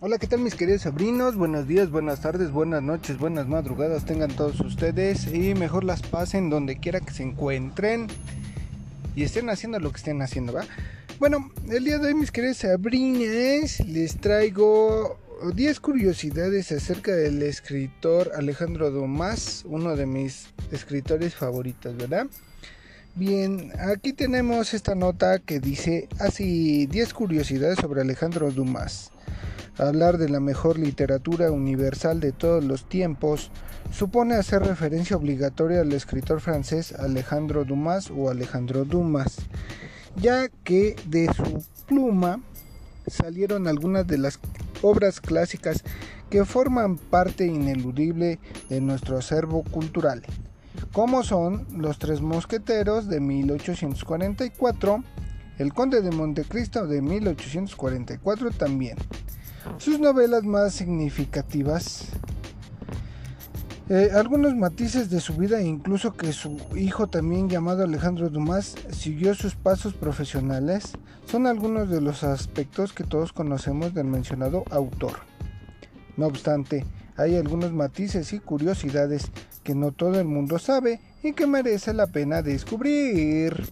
Hola, ¿qué tal mis queridos sobrinos? Buenos días, buenas tardes, buenas noches, buenas madrugadas tengan todos ustedes y mejor las pasen donde quiera que se encuentren y estén haciendo lo que estén haciendo, ¿va? Bueno, el día de hoy mis queridos sobrinos les traigo 10 curiosidades acerca del escritor Alejandro Dumas, uno de mis escritores favoritos, ¿verdad? Bien, aquí tenemos esta nota que dice así 10 curiosidades sobre Alejandro Dumas. Hablar de la mejor literatura universal de todos los tiempos supone hacer referencia obligatoria al escritor francés Alejandro Dumas o Alejandro Dumas, ya que de su pluma salieron algunas de las obras clásicas que forman parte ineludible de nuestro acervo cultural, como son Los Tres Mosqueteros de 1844, El Conde de Montecristo de 1844 también. Sus novelas más significativas, eh, algunos matices de su vida incluso que su hijo también llamado Alejandro Dumas siguió sus pasos profesionales, son algunos de los aspectos que todos conocemos del mencionado autor. No obstante, hay algunos matices y curiosidades que no todo el mundo sabe y que merece la pena descubrir.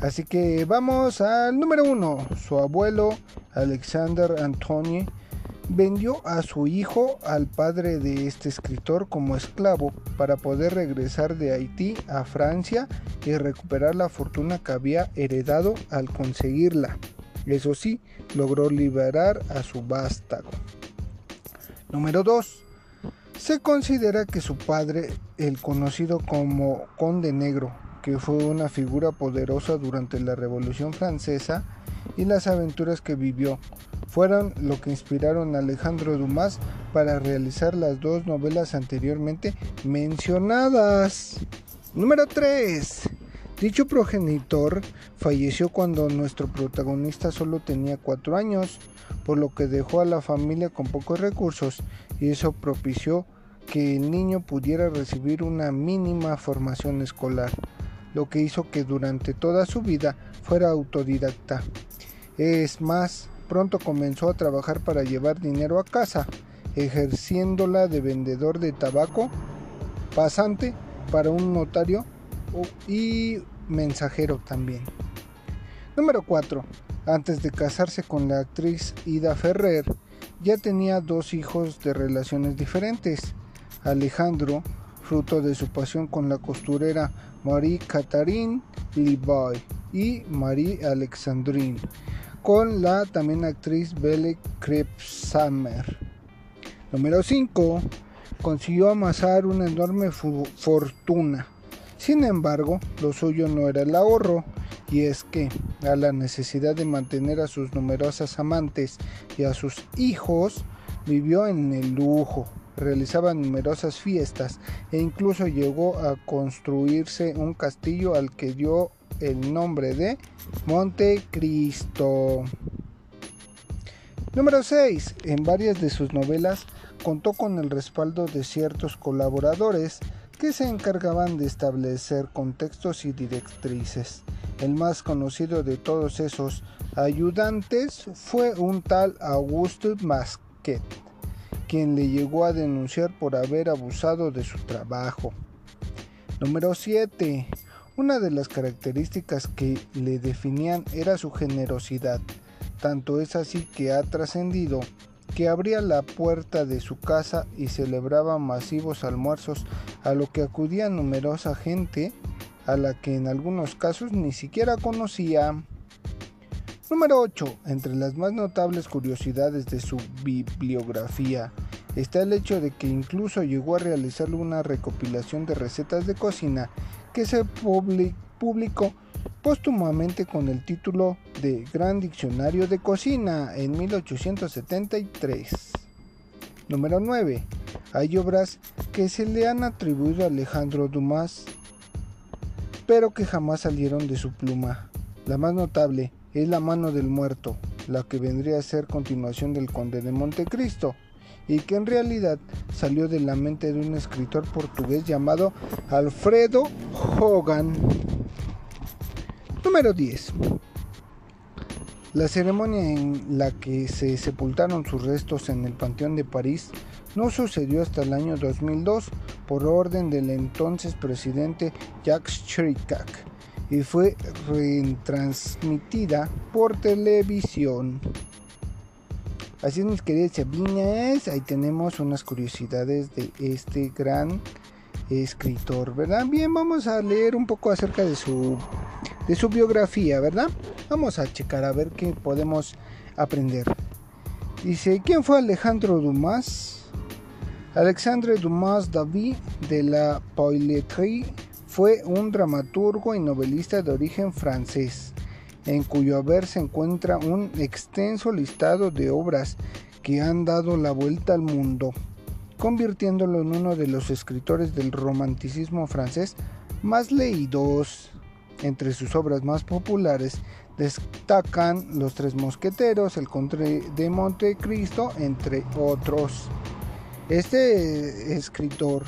Así que vamos al número uno. Su abuelo, Alexander Antony, vendió a su hijo al padre de este escritor como esclavo para poder regresar de Haití a Francia y recuperar la fortuna que había heredado al conseguirla. Eso sí, logró liberar a su vástago. Número 2. Se considera que su padre, el conocido como Conde Negro, que fue una figura poderosa durante la Revolución Francesa y las aventuras que vivió, fueron lo que inspiraron a Alejandro Dumas para realizar las dos novelas anteriormente mencionadas. Número 3. Dicho progenitor falleció cuando nuestro protagonista solo tenía 4 años, por lo que dejó a la familia con pocos recursos y eso propició que el niño pudiera recibir una mínima formación escolar lo que hizo que durante toda su vida fuera autodidacta. Es más, pronto comenzó a trabajar para llevar dinero a casa, ejerciéndola de vendedor de tabaco, pasante para un notario y mensajero también. Número 4. Antes de casarse con la actriz Ida Ferrer, ya tenía dos hijos de relaciones diferentes. Alejandro, fruto de su pasión con la costurera Marie Catherine Levi y Marie Alexandrine, con la también actriz Belle Krebsamer. Número 5. Consiguió amasar una enorme fortuna. Sin embargo, lo suyo no era el ahorro, y es que, a la necesidad de mantener a sus numerosas amantes y a sus hijos, vivió en el lujo, realizaba numerosas fiestas e incluso llegó a construirse un castillo al que dio el nombre de Montecristo. Número 6. En varias de sus novelas contó con el respaldo de ciertos colaboradores que se encargaban de establecer contextos y directrices. El más conocido de todos esos ayudantes fue un tal Auguste Masquet quien le llegó a denunciar por haber abusado de su trabajo. Número 7. Una de las características que le definían era su generosidad. Tanto es así que ha trascendido que abría la puerta de su casa y celebraba masivos almuerzos a lo que acudía numerosa gente a la que en algunos casos ni siquiera conocía. Número 8. Entre las más notables curiosidades de su bibliografía está el hecho de que incluso llegó a realizar una recopilación de recetas de cocina que se publicó póstumamente con el título de Gran Diccionario de Cocina en 1873. Número 9. Hay obras que se le han atribuido a Alejandro Dumas, pero que jamás salieron de su pluma. La más notable es La mano del muerto, la que vendría a ser continuación del Conde de Montecristo, y que en realidad salió de la mente de un escritor portugués llamado Alfredo Hogan. Número 10. La ceremonia en la que se sepultaron sus restos en el Panteón de París no sucedió hasta el año 2002 por orden del entonces presidente Jacques Chirac y fue retransmitida por televisión. Así es, mis queridas ahí tenemos unas curiosidades de este gran escritor, ¿verdad? Bien, vamos a leer un poco acerca de su, de su biografía, ¿verdad? Vamos a checar a ver qué podemos aprender. Dice, ¿quién fue Alejandro Dumas? Alexandre Dumas David de la Poiletrie fue un dramaturgo y novelista de origen francés en cuyo haber se encuentra un extenso listado de obras que han dado la vuelta al mundo, convirtiéndolo en uno de los escritores del romanticismo francés más leídos. Entre sus obras más populares destacan Los Tres Mosqueteros, El Conde de Montecristo, entre otros. Este escritor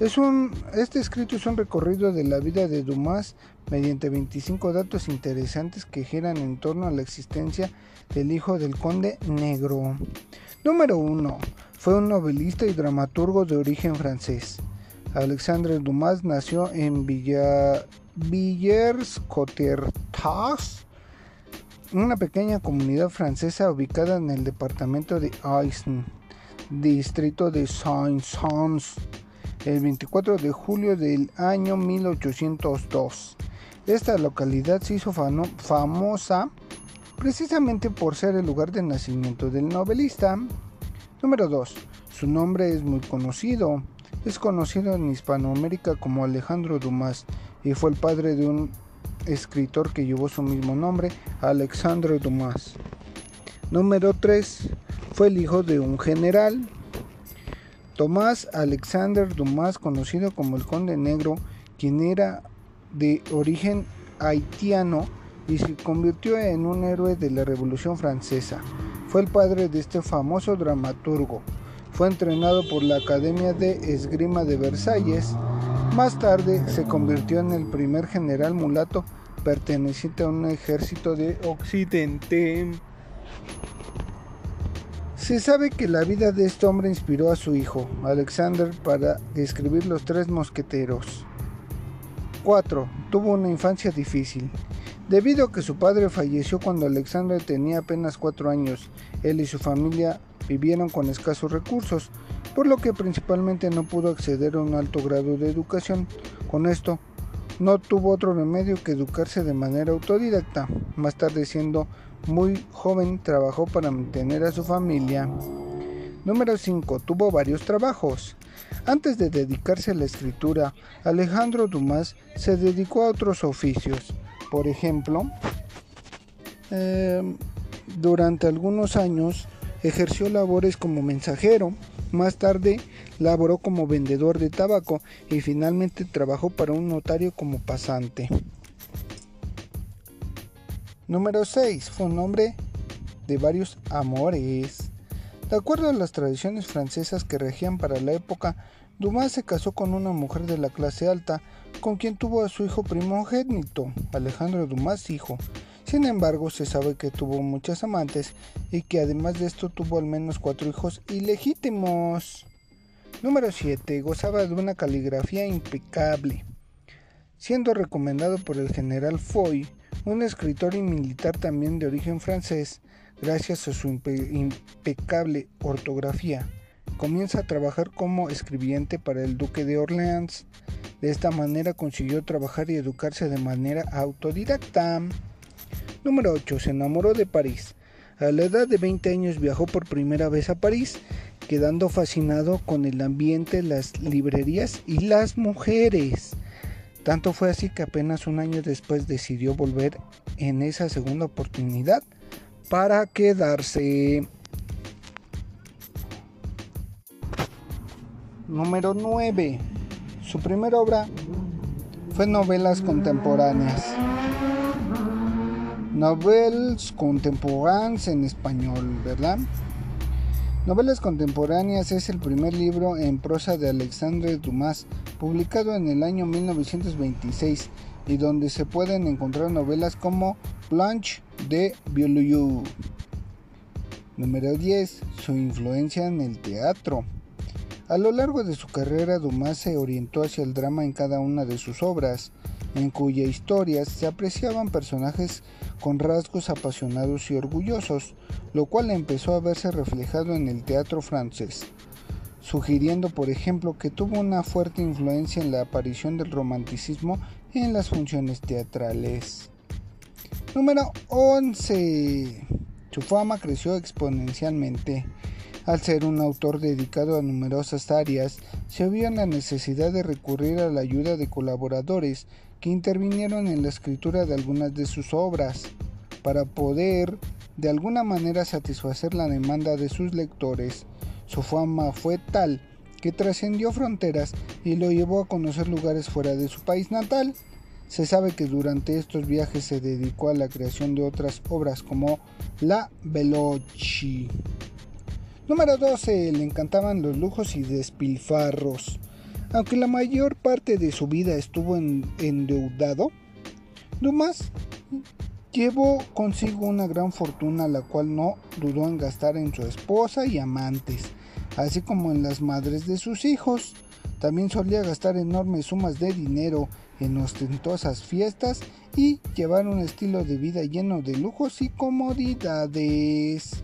es un, este escrito es un recorrido de la vida de Dumas mediante 25 datos interesantes que giran en torno a la existencia del hijo del conde negro. Número 1. Fue un novelista y dramaturgo de origen francés. Alexandre Dumas nació en Villers-Cotterêts, una pequeña comunidad francesa ubicada en el departamento de Aisne, distrito de Saint-Saëns el 24 de julio del año 1802. Esta localidad se hizo famosa precisamente por ser el lugar de nacimiento del novelista. Número 2. Su nombre es muy conocido. Es conocido en Hispanoamérica como Alejandro Dumas y fue el padre de un escritor que llevó su mismo nombre, Alexandre Dumas. Número 3. Fue el hijo de un general Tomás Alexander Dumas, conocido como el Conde Negro, quien era de origen haitiano y se convirtió en un héroe de la Revolución Francesa. Fue el padre de este famoso dramaturgo. Fue entrenado por la Academia de Esgrima de Versalles. Más tarde se convirtió en el primer general mulato perteneciente a un ejército de Occidente. Se sabe que la vida de este hombre inspiró a su hijo, Alexander, para escribir Los Tres Mosqueteros. 4. Tuvo una infancia difícil. Debido a que su padre falleció cuando Alexander tenía apenas 4 años, él y su familia vivieron con escasos recursos, por lo que principalmente no pudo acceder a un alto grado de educación. Con esto, no tuvo otro remedio que educarse de manera autodidacta, más tarde siendo muy joven trabajó para mantener a su familia. Número 5. Tuvo varios trabajos. Antes de dedicarse a la escritura, Alejandro Dumas se dedicó a otros oficios. Por ejemplo, em, durante algunos años ejerció labores como mensajero, más tarde laboró como vendedor de tabaco y finalmente trabajó para un notario como pasante. Número 6. Fue un hombre de varios amores. De acuerdo a las tradiciones francesas que regían para la época, Dumas se casó con una mujer de la clase alta, con quien tuvo a su hijo primogénito, Alejandro Dumas hijo. Sin embargo, se sabe que tuvo muchas amantes y que además de esto tuvo al menos cuatro hijos ilegítimos. Número 7. Gozaba de una caligrafía impecable. Siendo recomendado por el general Foy, un escritor y militar también de origen francés, gracias a su impecable ortografía, comienza a trabajar como escribiente para el duque de Orleans. De esta manera consiguió trabajar y educarse de manera autodidacta. Número 8. Se enamoró de París. A la edad de 20 años viajó por primera vez a París, quedando fascinado con el ambiente, las librerías y las mujeres. Tanto fue así que apenas un año después decidió volver en esa segunda oportunidad para quedarse. Número 9. Su primera obra fue novelas contemporáneas. Novelas contemporáneas en español, ¿verdad? Novelas contemporáneas es el primer libro en prosa de Alexandre Dumas, publicado en el año 1926 y donde se pueden encontrar novelas como Blanche de Beaulieu. Número 10. Su influencia en el teatro. A lo largo de su carrera, Dumas se orientó hacia el drama en cada una de sus obras, en cuyas historias se apreciaban personajes con rasgos apasionados y orgullosos, lo cual empezó a verse reflejado en el teatro francés, sugiriendo por ejemplo que tuvo una fuerte influencia en la aparición del romanticismo en las funciones teatrales. Número 11. Su fama creció exponencialmente. Al ser un autor dedicado a numerosas áreas, se vio la necesidad de recurrir a la ayuda de colaboradores que intervinieron en la escritura de algunas de sus obras, para poder de alguna manera satisfacer la demanda de sus lectores. Su fama fue tal que trascendió fronteras y lo llevó a conocer lugares fuera de su país natal. Se sabe que durante estos viajes se dedicó a la creación de otras obras como La Veloci. Número 12. Le encantaban los lujos y despilfarros. Aunque la mayor parte de su vida estuvo endeudado, Dumas llevó consigo una gran fortuna la cual no dudó en gastar en su esposa y amantes, así como en las madres de sus hijos. También solía gastar enormes sumas de dinero en ostentosas fiestas y llevar un estilo de vida lleno de lujos y comodidades.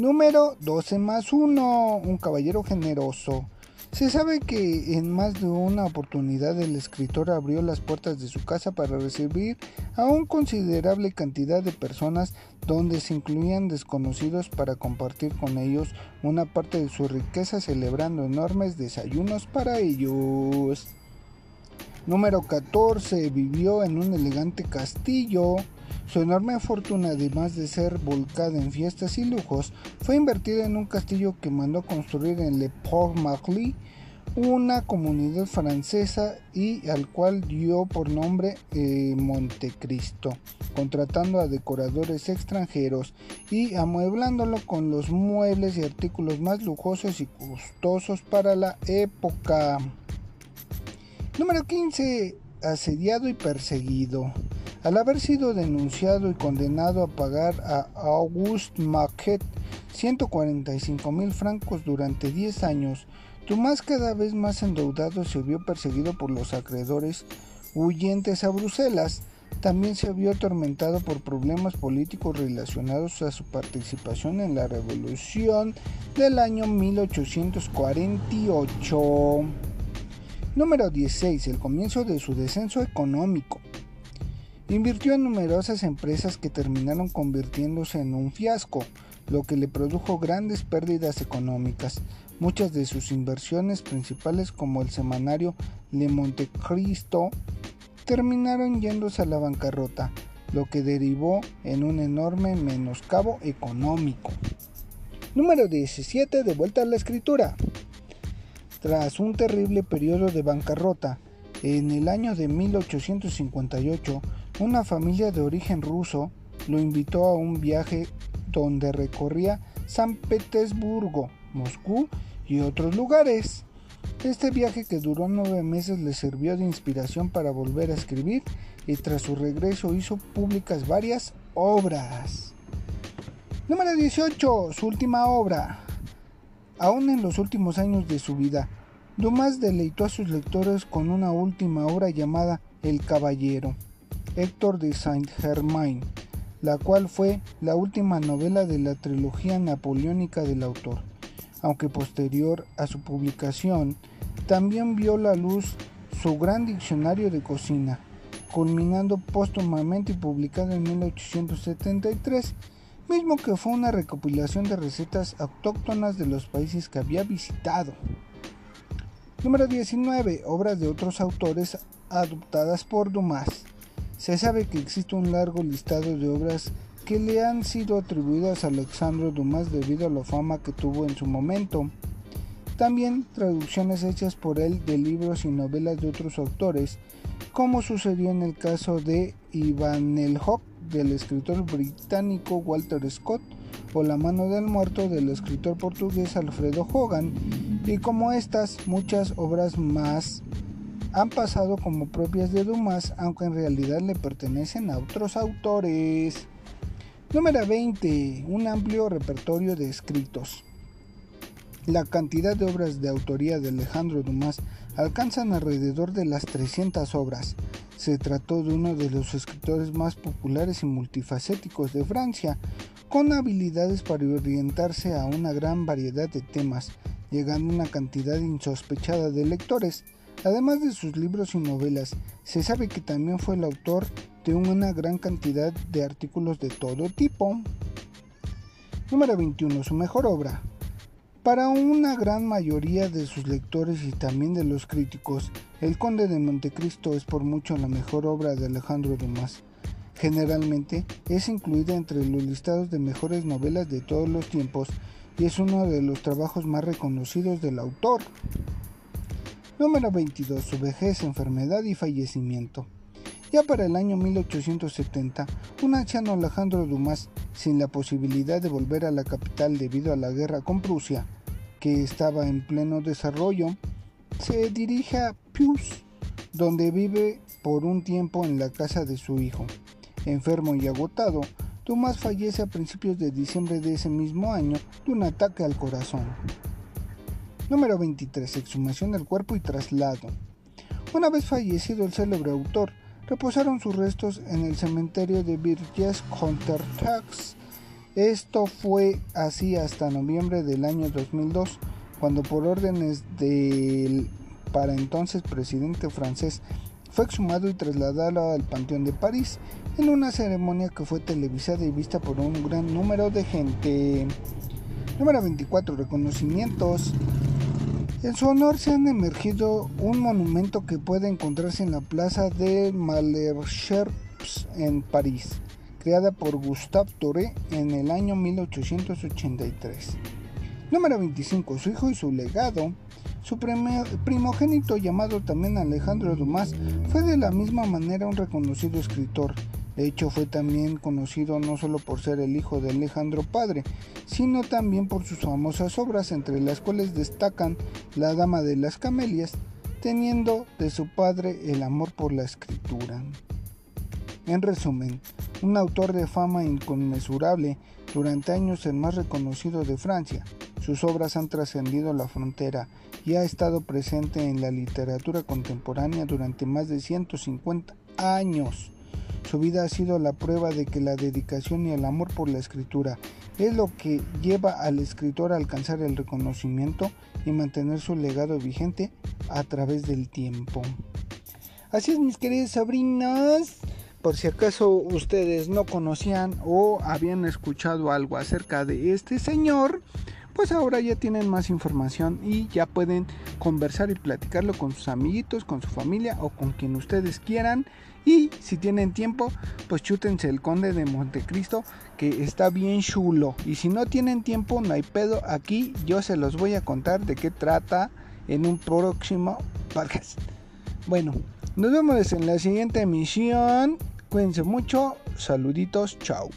Número 12 más 1. Un caballero generoso. Se sabe que en más de una oportunidad el escritor abrió las puertas de su casa para recibir a una considerable cantidad de personas donde se incluían desconocidos para compartir con ellos una parte de su riqueza celebrando enormes desayunos para ellos. Número 14. Vivió en un elegante castillo. Su enorme fortuna, además de ser volcada en fiestas y lujos, fue invertida en un castillo que mandó construir en Le Port-Marly, una comunidad francesa y al cual dio por nombre eh, Montecristo, contratando a decoradores extranjeros y amueblándolo con los muebles y artículos más lujosos y costosos para la época. Número 15. Asediado y perseguido. Al haber sido denunciado y condenado a pagar a Auguste Maquet 145 mil francos durante 10 años, Tomás cada vez más endeudado se vio perseguido por los acreedores huyentes a Bruselas. También se vio atormentado por problemas políticos relacionados a su participación en la revolución del año 1848. Número 16. El comienzo de su descenso económico. Invirtió en numerosas empresas que terminaron convirtiéndose en un fiasco, lo que le produjo grandes pérdidas económicas. Muchas de sus inversiones principales, como el semanario Le Montecristo, terminaron yéndose a la bancarrota, lo que derivó en un enorme menoscabo económico. Número 17. De vuelta a la escritura. Tras un terrible periodo de bancarrota, en el año de 1858, una familia de origen ruso lo invitó a un viaje donde recorría San Petersburgo, Moscú y otros lugares. Este viaje que duró nueve meses le sirvió de inspiración para volver a escribir y tras su regreso hizo públicas varias obras. Número 18. Su última obra. Aún en los últimos años de su vida, Dumas deleitó a sus lectores con una última obra llamada El Caballero, Héctor de Saint-Germain, la cual fue la última novela de la trilogía napoleónica del autor, aunque posterior a su publicación también vio la luz su gran diccionario de cocina, culminando póstumamente y publicado en 1873 mismo que fue una recopilación de recetas autóctonas de los países que había visitado. Número 19. Obras de otros autores adoptadas por Dumas. Se sabe que existe un largo listado de obras que le han sido atribuidas a Alexandre Dumas debido a la fama que tuvo en su momento. También traducciones hechas por él de libros y novelas de otros autores, como sucedió en el caso de Ivan el Hawk del escritor británico Walter Scott o La mano del muerto del escritor portugués Alfredo Hogan y como estas muchas obras más han pasado como propias de Dumas aunque en realidad le pertenecen a otros autores. Número 20. Un amplio repertorio de escritos. La cantidad de obras de autoría de Alejandro Dumas alcanzan alrededor de las 300 obras. Se trató de uno de los escritores más populares y multifacéticos de Francia, con habilidades para orientarse a una gran variedad de temas, llegando a una cantidad insospechada de lectores. Además de sus libros y novelas, se sabe que también fue el autor de una gran cantidad de artículos de todo tipo. Número 21. Su mejor obra. Para una gran mayoría de sus lectores y también de los críticos, El Conde de Montecristo es por mucho la mejor obra de Alejandro Dumas. Generalmente es incluida entre los listados de mejores novelas de todos los tiempos y es uno de los trabajos más reconocidos del autor. Número 22. Su vejez, enfermedad y fallecimiento. Ya para el año 1870, un anciano Alejandro Dumas, sin la posibilidad de volver a la capital debido a la guerra con Prusia, que estaba en pleno desarrollo, se dirige a Pius, donde vive por un tiempo en la casa de su hijo. Enfermo y agotado, Dumas fallece a principios de diciembre de ese mismo año de un ataque al corazón. Número 23. Exhumación del cuerpo y traslado. Una vez fallecido el célebre autor, reposaron sus restos en el cementerio de Virges Contertax. Esto fue así hasta noviembre del año 2002, cuando por órdenes del para entonces presidente francés fue exhumado y trasladado al Panteón de París en una ceremonia que fue televisada y vista por un gran número de gente. Número 24. Reconocimientos. En su honor se han emergido un monumento que puede encontrarse en la plaza de Malesherbes en París, creada por Gustave Doré en el año 1883. Número 25. Su hijo y su legado. Su primogénito, llamado también Alejandro Dumas, fue de la misma manera un reconocido escritor, de hecho, fue también conocido no solo por ser el hijo de Alejandro Padre, sino también por sus famosas obras, entre las cuales destacan La Dama de las Camelias, teniendo de su padre el amor por la escritura. En resumen, un autor de fama inconmensurable, durante años el más reconocido de Francia. Sus obras han trascendido la frontera y ha estado presente en la literatura contemporánea durante más de 150 años. Su vida ha sido la prueba de que la dedicación y el amor por la escritura es lo que lleva al escritor a alcanzar el reconocimiento y mantener su legado vigente a través del tiempo. Así es, mis queridos sobrinos. Por si acaso ustedes no conocían o habían escuchado algo acerca de este señor, pues ahora ya tienen más información y ya pueden conversar y platicarlo con sus amiguitos, con su familia o con quien ustedes quieran. Y si tienen tiempo, pues chútense el Conde de Montecristo, que está bien chulo. Y si no tienen tiempo, no hay pedo. Aquí yo se los voy a contar de qué trata en un próximo podcast. Bueno, nos vemos en la siguiente emisión. Cuídense mucho. Saluditos. Chao.